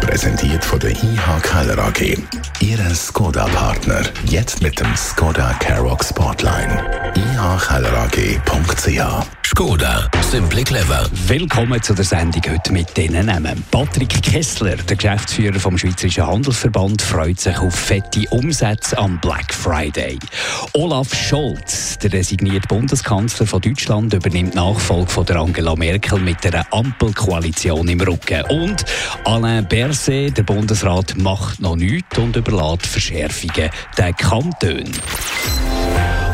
Präsentiert von der IH Keller AG. Ihre Skoda-Partner. Jetzt mit dem Skoda Karoq Spotline. ihkellerag.ch Skoda, simply clever. Willkommen zu der Sendung heute mit diesen Namen. Patrick Kessler, der Geschäftsführer vom Schweizerischen Handelsverband, freut sich auf fette Umsätze am Black Friday. Olaf Scholz, der resignierte Bundeskanzler von Deutschland, übernimmt Nachfolge von der Angela Merkel mit einer Ampelkoalition im Rücken. Und Alain Berset, der Bundesrat, macht noch nichts und überlässt Verschärfungen den Kantonen.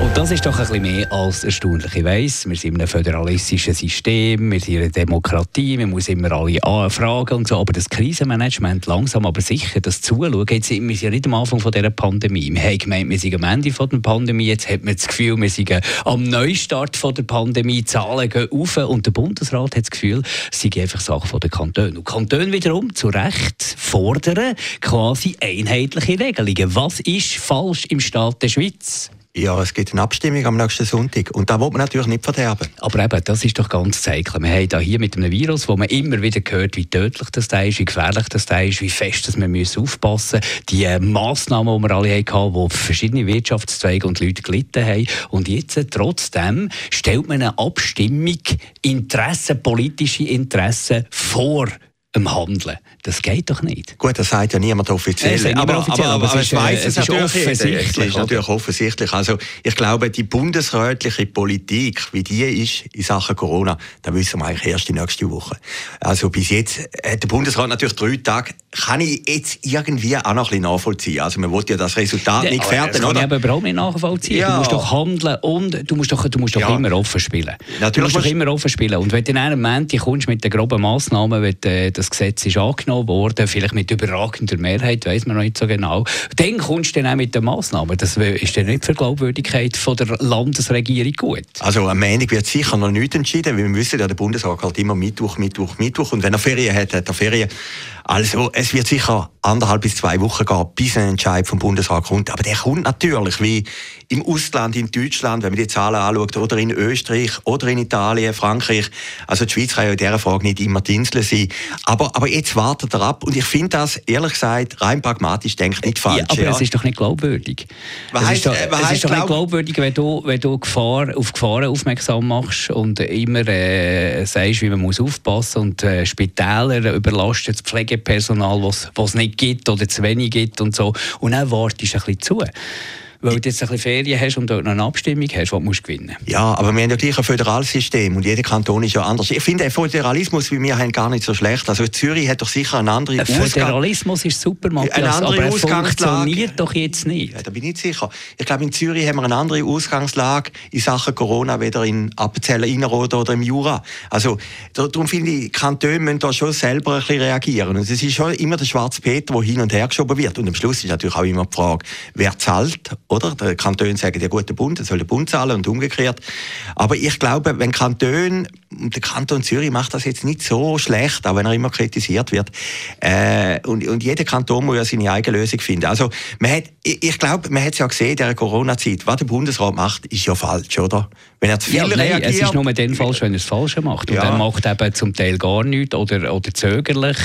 Und das ist doch ein bisschen mehr als erstaunlich. Ich weiss, wir sind in einem föderalistischen System, wir sind in einer Demokratie, man muss immer alle anfragen und so, aber das Krisenmanagement langsam aber sicher, das Zuschauen, jetzt sind wir ja nicht am Anfang von dieser Pandemie. Wir haben gemeint, wir sind am Ende von der Pandemie, jetzt hat man das Gefühl, wir sind am Neustart von der Pandemie, die Zahlen gehen auf und der Bundesrat hat das Gefühl, es sind einfach Sachen von den Kantonen. Und Kantone wiederum zu Recht fordern quasi einheitliche Regelungen. Was ist falsch im Staat der Schweiz? Ja, es gibt eine Abstimmung am nächsten Sonntag. Und da will man natürlich nicht verderben. Aber eben, das ist doch ganz zeichlich. Wir haben hier mit einem Virus, wo man immer wieder hört, wie tödlich das da ist, wie gefährlich das da ist, wie fest dass müssen aufpassen müssen. Die äh, Massnahmen, die wir alle hatten, wo verschiedene Wirtschaftszweige und Leute gelitten haben. Und jetzt äh, trotzdem stellt man eine Abstimmung, Interessen, politische Interessen vor dem Handeln. Das geht doch nicht. Gut, das sagt ja niemand offiziell. Ja, aber, offiziell aber, aber, aber, es, weiß es, es natürlich offensichtlich. Es ist natürlich offensichtlich. Also, ich glaube, die bundesrätliche Politik, wie die ist in Sachen Corona, da wissen wir eigentlich erst die nächste Woche. Also, bis jetzt hat der Bundesrat natürlich drei Tage, kann ich jetzt irgendwie auch noch ein bisschen nachvollziehen. Also, man will ja das Resultat ja, nicht gefährden, das oder? Das kann ich überhaupt nicht nachvollziehen. Ja. Du musst doch handeln und du musst doch, du musst doch ja. immer offen spielen. Natürlich du musst doch immer offen spielen. Und wenn du in einem Moment kommst mit den groben Massnahmen, wenn äh, das Gesetz ist angenommen worden, vielleicht mit überragender Mehrheit, weiß man noch nicht so genau. Dann kommst du dann auch mit den Massnahmen. Das ist dann nicht für die Glaubwürdigkeit von der Landesregierung gut. Also am Ende wird sicher noch nichts entschieden, weil wir wissen ja, der Bundesrat halt immer Mittwoch, Mittwoch, Mittwoch und wenn er Ferien hat, hat er Ferien. Also es wird sicher anderthalb bis zwei Wochen gehen, bis ein Entscheid vom Bundesrat kommt. Aber der kommt natürlich, wie im Ausland, in Deutschland, wenn man die Zahlen anschaut, oder in Österreich, oder in Italien, Frankreich. Also die Schweiz kann ja in dieser Frage nicht immer Insel sein. Aber, aber jetzt wartet er ab und ich finde das, ehrlich gesagt, rein pragmatisch denkt nicht falsch. Ja, aber ja. es ist doch nicht glaubwürdig. Was es heißt, ist doch, was es ist doch nicht glaubwürdig, wenn du, wenn du Gefahr, auf Gefahren aufmerksam machst und immer äh, sagst, wie man muss aufpassen und äh, Spitäler überlastet das Pflegepersonal, was es nicht gibt oder zu wenig gibt und so. Und dann wartest du ein bisschen zu weil du jetzt ein bisschen Ferien hast und dort noch eine Abstimmung hast, die du musst gewinnen Ja, aber wir haben ja gleich ein Föderalsystem und jeder Kanton ist ja anders. Ich finde, der Föderalismus wie wir haben gar nicht so schlecht. Also Zürich hat doch sicher eine andere Ein Föderalismus ist super, Matthias, eine andere aber er funktioniert doch jetzt nicht. Ja, da bin ich nicht sicher. Ich glaube, in Zürich haben wir eine andere Ausgangslage in Sachen Corona, weder in Appenzell Innerrhoden oder im Jura. Also darum finde ich, Kantone müssen da schon selber ein bisschen reagieren. Und es ist schon immer der schwarze Peter, der hin und her geschoben wird. Und am Schluss ist natürlich auch immer die Frage, wer zahlt oder? Der Kanton sagt, ja gut, der Bund, soll der Bund zahlen und umgekehrt. Aber ich glaube, wenn Der Kanton Zürich macht das jetzt nicht so schlecht, auch wenn er immer kritisiert wird. Äh, und, und jeder Kanton muss ja seine eigene Lösung finden. Also, man hat, ich, ich glaube, man hat es ja gesehen in dieser Corona-Zeit. Was der Bundesrat macht, ist ja falsch, oder? Wenn er zu viel ja, nein, reagiert. Es ist nur dann falsch, wenn er das Falsche macht. Und ja. er macht eben zum Teil gar nichts oder, oder zögerlich.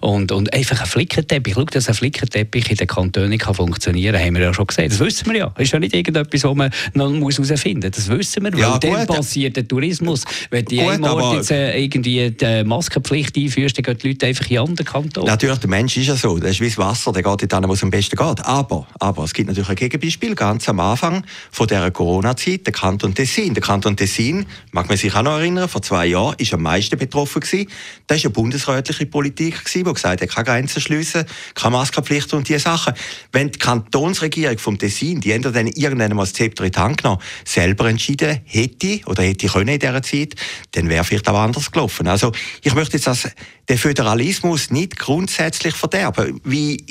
Und, und einfach ein Flickenteppich. Schau, dass ein Flickenteppich in den Kantonen kann funktionieren kann, haben wir ja schon gesehen. Das wissen wir ja. Das ist ja nicht irgendetwas, was man noch herausfinden muss. Das wissen wir. Ja, weil dann passiert der Tourismus. Wenn die gut, Ort jetzt äh, irgendwie die Maskenpflicht einführst, dann gehen die Leute einfach in andere Kantone. Natürlich, der Mensch ist ja so. Das ist wie das Wasser, der geht dann, wo es am besten geht. Aber, aber es gibt natürlich ein Gegenbeispiel. Ganz am Anfang von dieser Corona-Zeit, der Kanton Tessin der Kanton Tessin, mag man sich auch noch erinnern, vor zwei Jahren ist am meisten betroffen gewesen. Das war eine bundesrätliche Politik gewesen, die gesagt hat, keine Grenzen schliessen, keine Maskenpflicht und diese Sachen. Wenn die Kantonsregierung vom Tessin, die ändert dann irgendwann mal das Zepter in die Hand genommen, selber entschieden hätte oder hätte können in dieser Zeit, dann wäre vielleicht auch anders gelaufen. Also ich möchte jetzt das, den Föderalismus nicht grundsätzlich verderben, wie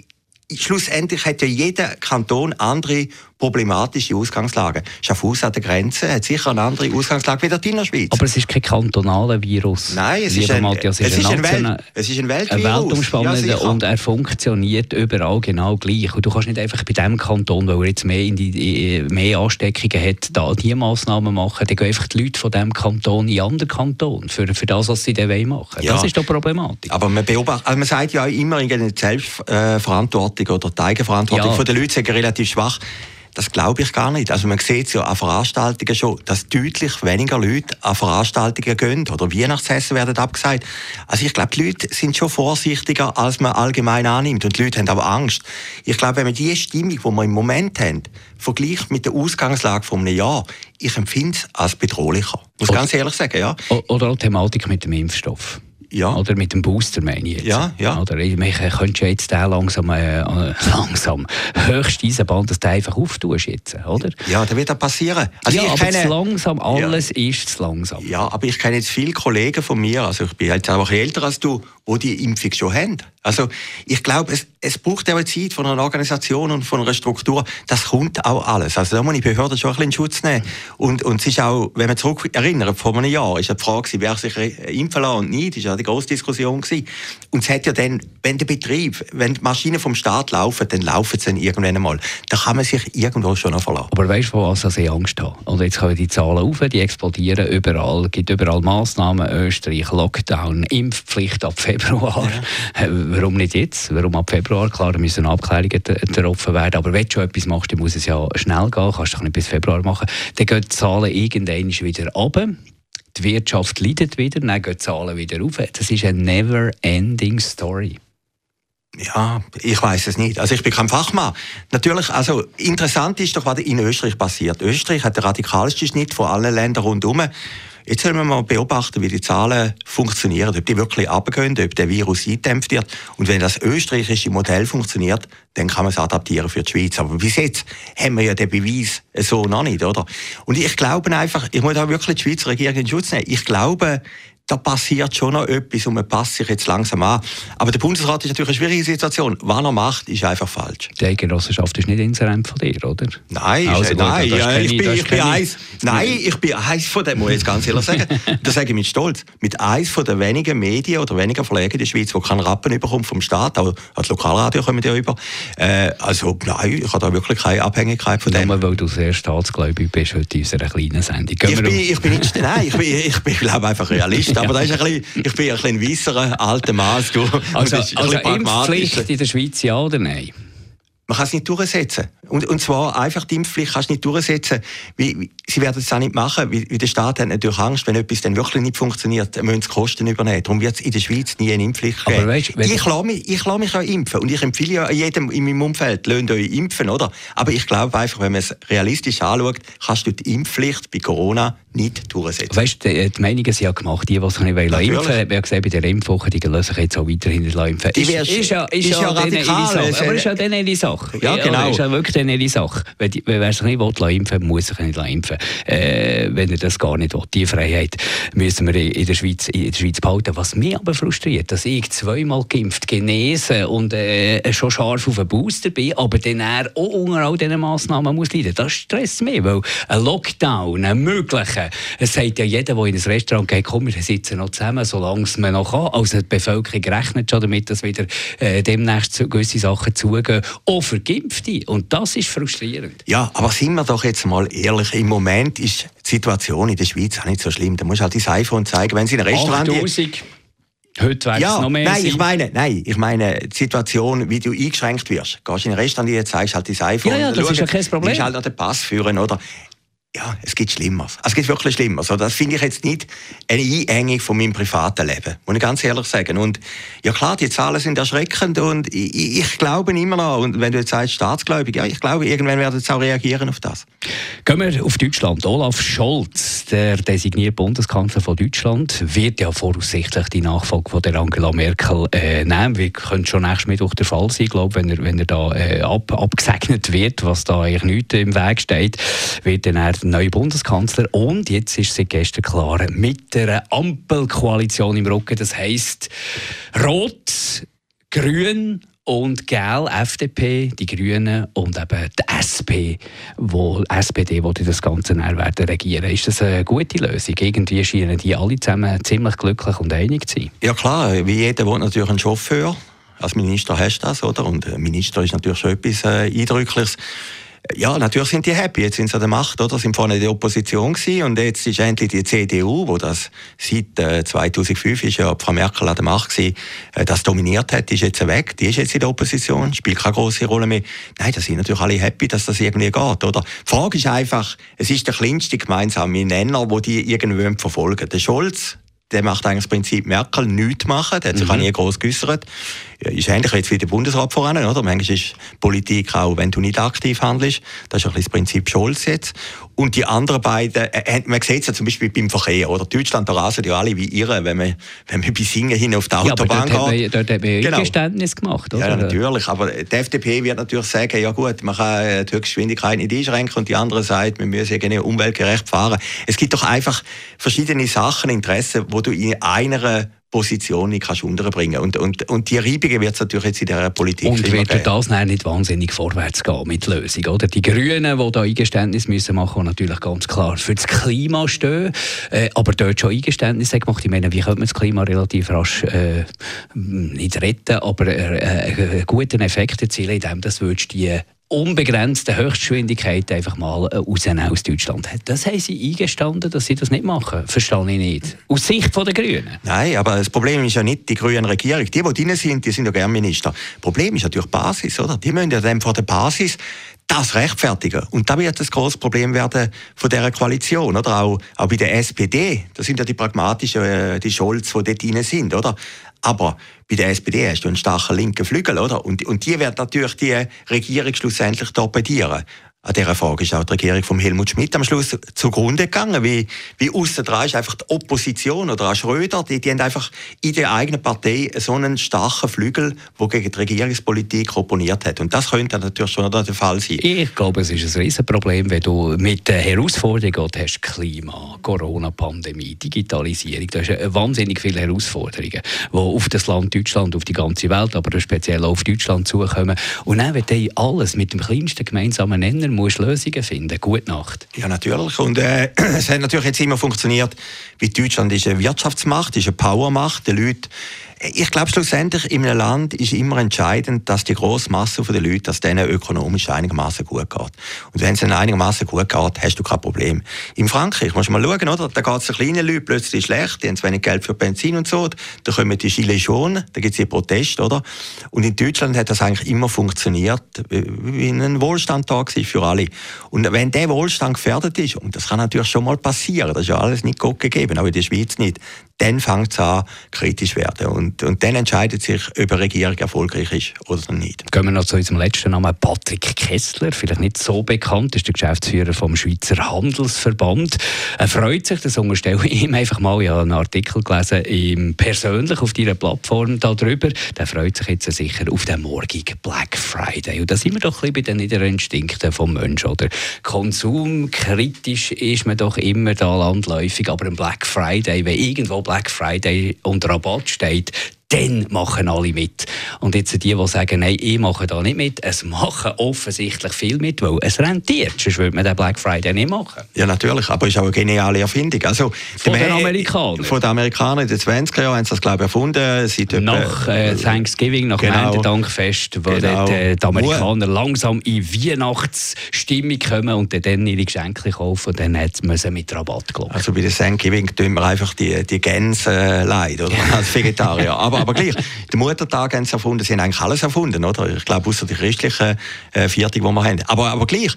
schlussendlich hat ja jeder Kanton andere problematische Ausgangslage. Schaffhausen an der Grenze hat sicher eine andere Ausgangslage wie die Innerschweiz. Aber es ist kein kantonaler Virus. Nein, es ist ein, Matthias, es, ist ein, Welt, es ist ein Weltvirus. Ein weltumspannender ja, und er funktioniert überall genau gleich. Und du kannst nicht einfach bei dem Kanton, weil er jetzt mehr, in die, mehr Ansteckungen hat, da die Massnahmen machen. Dann gehen einfach die Leute von diesem Kanton in andere Kanton für, für das, was sie dann machen ja. Das ist doch Problematik. Aber man beobachtet, also man sagt ja immer, die Selbstverantwortung oder die Eigenverantwortung ja. der Leute sind relativ schwach. Das glaube ich gar nicht. Also man sieht es ja an Veranstaltungen schon, dass deutlich weniger Leute an Veranstaltungen gehen oder Weihnachtsessen werden abgesagt. Also ich glaube, die Leute sind schon vorsichtiger, als man allgemein annimmt. Und die Leute haben aber Angst. Ich glaube, wenn man die Stimmung, die wir im Moment haben, vergleicht mit der Ausgangslage von einem Jahr, ich empfinde es als bedrohlicher. Muss oder, ganz ehrlich sagen, ja. Oder die Thematik mit dem Impfstoff. Ja. Oder mit dem Booster meine ich jetzt. Ja, ja. Oder ich könnte jetzt den langsam, äh, langsam höchste Eisenbahn, dass du einfach auftust jetzt, oder? Ja, das wird auch passieren. Also ja, ich aber kenne, langsam, alles ja. ist zu langsam. Ja, aber ich kenne jetzt viele Kollegen von mir, also ich bin jetzt auch älter als du, die die Impfung schon haben. Also ich glaube, es, es braucht auch Zeit von einer Organisation und von einer Struktur. Das kommt auch alles. Also da muss die Behörden schon ein bisschen in Schutz nehmen. Und, und es ist auch, wenn man zurück erinnert, vor einem Jahr ist die Frage, wer sich impfen lassen und nicht, war ja die grosse Diskussion. Gewesen. Und es hat ja dann, wenn der Betrieb, wenn die Maschinen vom Staat laufen, dann laufen sie dann irgendwann einmal. Da kann man sich irgendwo schon noch verlassen. Aber weißt du, was ich Angst habe? Und jetzt kommen die Zahlen auf, die explodieren überall, es gibt überall Massnahmen, Österreich, Lockdown, Impfpflicht ab Februar. Ja. Warum nicht jetzt? Warum ab Februar? Klar, da müssen Abklärungen getroffen werden, aber wenn du schon etwas machst, dann muss es ja schnell gehen, kannst du nicht bis Februar machen. Dann gehen die Zahlen irgendwann wieder runter die Wirtschaft leidet wieder, dann gehen die Zahlen wieder auf. Das ist eine never-ending Story. Ja, ich weiß es nicht. Also ich bin kein Fachmann. Natürlich, also interessant ist doch, was in Österreich passiert. Österreich hat den radikalsten Schnitt von allen Ländern rundherum. Jetzt sollen wir mal beobachten, wie die Zahlen funktionieren, ob die wirklich abgehen, ob der Virus eingedämpft wird. Und wenn das österreichische Modell funktioniert, dann kann man es adaptieren für die Schweiz. Aber bis jetzt haben wir ja den Beweis so noch nicht, oder? Und ich glaube einfach, ich muss da wirklich die Schweizer Regierung in Schutz nehmen. Ich glaube, da passiert schon noch etwas und man passt sich jetzt langsam an. Aber der Bundesrat ist natürlich eine schwierige Situation. Was er macht, ist einfach falsch. Die Genossenschaft ist nicht Inserent von dir, oder? Nein, also, gut, nein, ich, bin, ich bin eins, nein, ich bin eins von dem, muss ich jetzt ganz ehrlich sagen. das sage ich mit Stolz. Mit eins von den wenigen Medien oder wenigen Verlegen in der Schweiz, die keinen Rappen überkommt vom Staat, auch das Lokalradio kommen ja über. Äh, also nein, ich habe da wirklich keine Abhängigkeit von dem. Nur weil du sehr staatsgläubig bist heute in unserer kleinen Sendung. Ich bin, ich bin nicht, nein, ich bin, ich bin glaube einfach Realist aber das ist ein bisschen, ich bin ein bisschen weisserer alter Maß. Also, also Impfpflicht in der Schweiz, ja oder nein? Man kann es nicht durchsetzen. Und, und zwar einfach die Impfpflicht kannst du nicht durchsetzen. Wie, wie, sie werden es auch nicht machen, wie, wie der Staat hat natürlich Angst, wenn etwas dann wirklich nicht funktioniert, müssen sie Kosten übernehmen. Darum wird es in der Schweiz nie eine Impfpflicht geben. Aber weißt, ich lasse mich, ich lasse mich auch impfen und ich empfehle ja jedem in meinem Umfeld, lasst euch impfen, oder? Aber ich glaube einfach, wenn man es realistisch anschaut, kannst du die Impfpflicht bei Corona nicht durchsetzen. Weißt du, die, die Meinungen sind ja gemacht, die, die sich nicht impfen wollen. Wir haben gesehen, bei der Impfwoche, die lassen sich jetzt auch weiterhin impfen. Ist, ist, ist, ja, ist, ist ja, radikal. Aber ist ja dann eine Sache. Ja, genau. Ja, ist ja wirklich dann eine Sache. Wenn, wer sich nicht will, impfen muss sich nicht impfen. Äh, wenn er das gar nicht will. Die Freiheit müssen wir in der Schweiz, in der Schweiz behalten. Was mich aber frustriert, dass ich zweimal geimpft, genesen und äh, schon scharf auf den Booster bin, aber dann auch unter all diesen Massnahmen muss leiden. Das stresst mich, weil ein Lockdown, ein möglicher, es sagt ja jeder, der in ein Restaurant geht, komm, wir sitzen noch zusammen, solange es man noch kann. Also die Bevölkerung rechnet schon damit, dass wieder äh, demnächst gewisse Sachen zugehen, auch für Geimpfte. Und das ist frustrierend. Ja, aber sind wir doch jetzt mal ehrlich, im Moment ist die Situation in der Schweiz auch nicht so schlimm. Da musst du halt dein iPhone zeigen, wenn sie in ein Restaurant... 8000. Heute wäre ja, noch mehr. Nein, ich meine, nein, ich meine die Situation, wie du eingeschränkt wirst. Gehst in ein Restaurant, jetzt zeigst halt dein iPhone. Ja, ja, das ist ja kein Problem. Du halt an den Pass führen, oder? Ja, es gibt Schlimmeres. Es gibt wirklich Schlimmeres. Also das finde ich jetzt nicht eine Einengung von meinem privaten Leben, muss ich ganz ehrlich sagen. Und ja klar, die Zahlen sind erschreckend und ich, ich glaube immer noch, und wenn du jetzt sagst staatsgläubig, ja, ich glaube, irgendwann werden sie auch reagieren auf das. Gehen wir auf Deutschland. Olaf Scholz, der designierte Bundeskanzler von Deutschland, wird ja voraussichtlich die Nachfolge von der Angela Merkel äh, nehmen. Wir können schon nächstes Mittwoch der Fall sein, glaube wenn er, wenn er da äh, ab, abgesegnet wird, was da eigentlich nichts im Weg steht, wird dann er der neue Bundeskanzler. Und jetzt ist seit gestern klar, mit der Ampelkoalition im Rücken, das heisst Rot, Grün und Gel, FDP, die Grünen und eben die SP, wo SPD, die das Ganze werden regieren. Ist das eine gute Lösung? Irgendwie scheinen die alle zusammen ziemlich glücklich und einig zu sein. Ja klar, wie jeder will natürlich ein Chauffeur. Als Minister hast du das, oder? Und Minister ist natürlich schon etwas äh, Eindrückliches ja, natürlich sind die happy. Jetzt sind sie an der Macht, oder? Sind vorne in der Opposition gewesen und jetzt ist endlich die CDU, wo das seit äh, 2005 ist ja Frau Merkel an der Macht gewesen, äh, das dominiert hat, ist jetzt weg. Die ist jetzt in der Opposition, spielt keine große Rolle mehr. Nein, da sind natürlich alle happy, dass das irgendwie geht, oder? Die Frage ist einfach, es ist der kleinste gemeinsame Nenner, wo die irgendwie verfolgen. Der Scholz, der macht eigentlich das Prinzip Merkel nichts machen, der hat sich mhm. auch nie groß geäußert. Ist ähnlich jetzt wie der Bundesrat voran, oder? Manchmal ist Politik auch, wenn du nicht aktiv handelst. Das ist ein bisschen das Prinzip Scholz jetzt. Und die anderen beiden, äh, äh man sieht es ja zum Beispiel beim Verkehr, oder? Deutschland, da rasen ja alle wie irre, wenn man, wenn man bis Singen hin auf die Autobahn ja, aber dort geht. Hat man, dort hat man ja genau. Eingeständnis gemacht, oder? Ja, natürlich. Aber die FDP wird natürlich sagen, ja gut, man kann äh, die Höchstgeschwindigkeit nicht einschränken und die andere sagt, wir müssen irgendwie umweltgerecht fahren. Es gibt doch einfach verschiedene Sachen, Interessen, wo du in einer Position nicht kannst unterbringen und, und, und die Reibungen wird es natürlich jetzt in der Politik Und wird geben. das nicht wahnsinnig vorwärts gehen mit Lösung, oder? Die Grünen, die da Eingeständnis müssen machen, natürlich ganz klar für das Klima stehen, äh, aber dort schon Eingeständnisse gemacht. Ich meine, wie könnte man das Klima relativ rasch äh, nicht retten, aber äh, äh einen guten Effekt erzielen, indem das die unbegrenzte Höchstgeschwindigkeit einfach mal äh, rausnehmen aus Deutschland. Das haben sie eingestanden, dass sie das nicht machen. Verstehe ich nicht. Aus Sicht der Grünen. Nein, aber das Problem ist ja nicht die grüne Regierung. Die, die drin sind, die sind ja gerne Minister. Das Problem ist natürlich die Basis, oder? Die müssen ja dann vor der Basis das rechtfertigen. Und da wird das große Problem werden von dieser Koalition, oder? Auch, auch bei der SPD. Das sind ja die pragmatischen, äh, die Scholz, die dort drin sind, oder? Aber bei der SPD hast du einen starken linken Flügel, oder? Und, und die wird natürlich die Regierung schlussendlich torpedieren. An dieser Frage ist auch die Regierung von Helmut Schmidt am Schluss zugrunde gegangen. Wie, wie aussen dran ist einfach die Opposition oder auch Schröder, die, die haben einfach in der eigenen Partei so einen starken Flügel, der gegen die Regierungspolitik opponiert hat. Und das könnte natürlich schon der Fall sein. Ich glaube, es ist ein Riesenproblem, wenn du mit Herausforderungen hast, Klima, Corona-Pandemie, Digitalisierung, da hast wahnsinnig viele Herausforderungen, die auf das Land Deutschland, auf die ganze Welt, aber speziell auch auf Deutschland zukommen. Und dann, wenn alles mit dem kleinsten gemeinsamen Nenner musst Lösungen finden. Gute Nacht. Ja, natürlich. Und äh, es hat natürlich jetzt immer funktioniert, wie Deutschland ist eine Wirtschaftsmacht, ist eine Powermacht. Die Leute ich glaube, schlussendlich in einem Land ist immer entscheidend, dass die grosse Masse der Leute, dass denen ökonomisch einigermaßen gut geht. Und wenn es ihnen einigermaßen gut geht, hast du kein Problem. In Frankreich, musst du mal schauen, oder? Da geht es den kleinen Leuten plötzlich schlecht, die haben zu wenig Geld für Benzin und so, da kommen die Gilets jaunes, da gibt es hier Proteste, oder? Und in Deutschland hat das eigentlich immer funktioniert, wie ein Wohlstand da war für alle. Und wenn der Wohlstand gefährdet ist, und das kann natürlich schon mal passieren, das ist ja alles nicht Gott gegeben, auch in der Schweiz nicht, dann fängt es an, kritisch werden. Und, und dann entscheidet sich, ob eine Regierung erfolgreich ist oder nicht. Gehen wir noch zu unserem letzten Namen. Patrick Kessler, vielleicht nicht so bekannt, ist der Geschäftsführer vom Schweizer Handelsverband. Er freut sich, das unterstelle ich ihm einfach mal, ich habe einen Artikel gelesen, ihm persönlich auf deiner Plattform darüber. Der freut sich jetzt sicher auf den morgigen Black Friday. Und da sind wir doch ein bisschen bei den Instinkten des Menschen, oder? Konsumkritisch ist man doch immer da landläufig, aber ein Black Friday, wenn irgendwo Black Friday und Rabatt steht, dann machen alle mit. Und jetzt die, die sagen, nein, ich mache da nicht mit, es machen offensichtlich viel mit, weil es rentiert. Sonst würde man den Black Friday nicht machen. Ja, natürlich, aber es ist auch eine geniale Erfindung. Also, von den Amerikanern? Von den Amerikanern in den 20er Jahren haben sie das, glaube ich, erfunden. Seit nach äh, Thanksgiving, nach genau. Erntedankfest, wo genau. dort, äh, die Amerikaner langsam in Weihnachtsstimmung kommen und dann ihre Geschenke kaufen und dann hat man sie mit Rabatt gelobt. Also bei der Thanksgiving tun wir einfach die, die Gänse äh, leid, oder? als Vegetarier. aber aber, aber gleich, den Muttertag haben sie erfunden, sie haben eigentlich alles erfunden, oder? Ich glaube, außer die christlichen äh, die wir haben. Aber, aber gleich,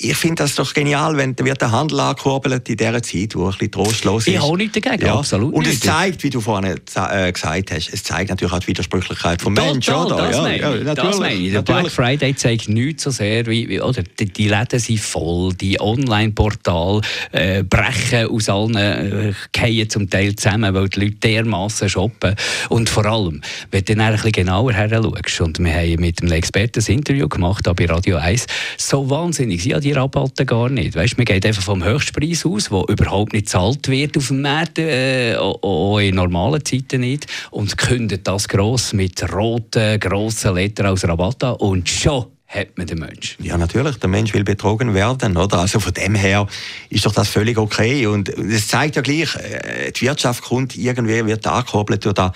ich finde das doch genial, wenn wird der Handel angekurbelt in dieser Zeit, wo ein bisschen trostlos ist. Ich habe nichts dagegen, ja. absolut Und es zeigt, wie du vorhin äh, gesagt hast, es zeigt natürlich auch die Widersprüchlichkeit vom Menschen, oder? Das ja, meine ich. Ja, das meine ich. Der Black Friday zeigt nichts so sehr, wie, oder die, Läden sind voll, die Online-Portale äh, brechen aus allen, äh, fallen zum Teil zusammen, weil die Leute dermassen shoppen. Und vor allem, wenn du dann ein bisschen genauer her schaust, und wir haben mit einem Experten ein Interview gemacht, bei Radio 1, so wahnsinnig, ja, die Rabatte gar nicht. Weißt, man geht einfach vom Höchstpreis aus, der überhaupt nicht gezahlt wird auf dem Markt, äh, auch in normalen Zeiten nicht, und kündet das gross mit roten, grossen Lettern als Rabatt an und schon hat man den Mensch. Ja, natürlich. Der Mensch will betrogen werden, oder? Also von dem her ist doch das völlig okay. Und es zeigt ja gleich, äh, die Wirtschaft kommt irgendwie, wird angekurbelt oder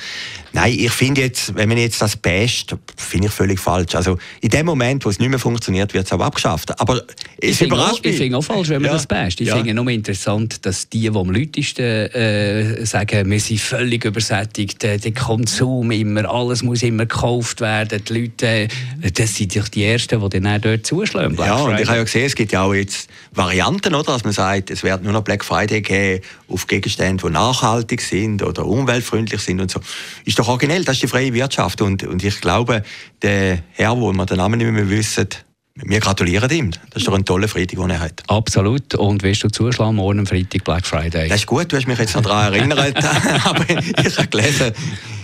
Nein, ich finde jetzt, wenn man jetzt das best, finde ich völlig falsch. Also in dem Moment, wo es nicht mehr funktioniert, wird es auch abgeschafft. Aber es ich überrascht auch, mich. Ich finde auch falsch, wenn man ja. das best. Ich ja. finde nur interessant, dass die, die am lautesten äh, sagen, wir sind völlig übersättigt, der Konsum immer, alles muss immer gekauft werden, die Leute, äh, das sind doch die Ersten, die dann dort zuschlagen. Black ja, Friday. und ich habe ja gesehen, es gibt ja auch jetzt Varianten, oder, dass man sagt, es wird nur noch Black Friday geben auf Gegenstände, die nachhaltig sind oder umweltfreundlich sind und so. Ist doch originell, das ist die freie Wirtschaft. Und, und ich glaube, der Herr, wo wir den Namen nicht mehr wissen, wir gratulieren ihm. Das ist doch ein toller Freitag, den er hat. Absolut. Und wirst du zuschlagen, morgen am Freitag Black Friday? Das ist gut, du hast mich jetzt noch daran erinnert. Aber ich habe gelesen,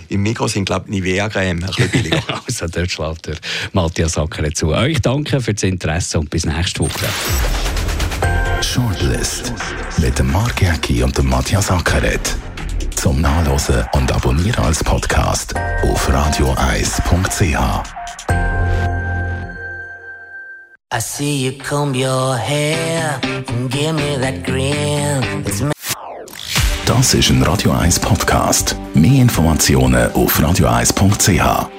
im Mikro sind, glaube ich, Nivea-Creme ein bisschen billiger. also, dort schlägt der Matthias Sacker zu. Euch danke für das Interesse und bis nächste Woche. Shortlist mit dem Mark Jäcki und dem Matthias Ackeret zum Nachlesen und Abonnieren als Podcast auf radioeis.ch. I see you comb your hair and give me that grin. Das ist ein Radio 1 Podcast. Mehr Informationen auf radioeis.ch.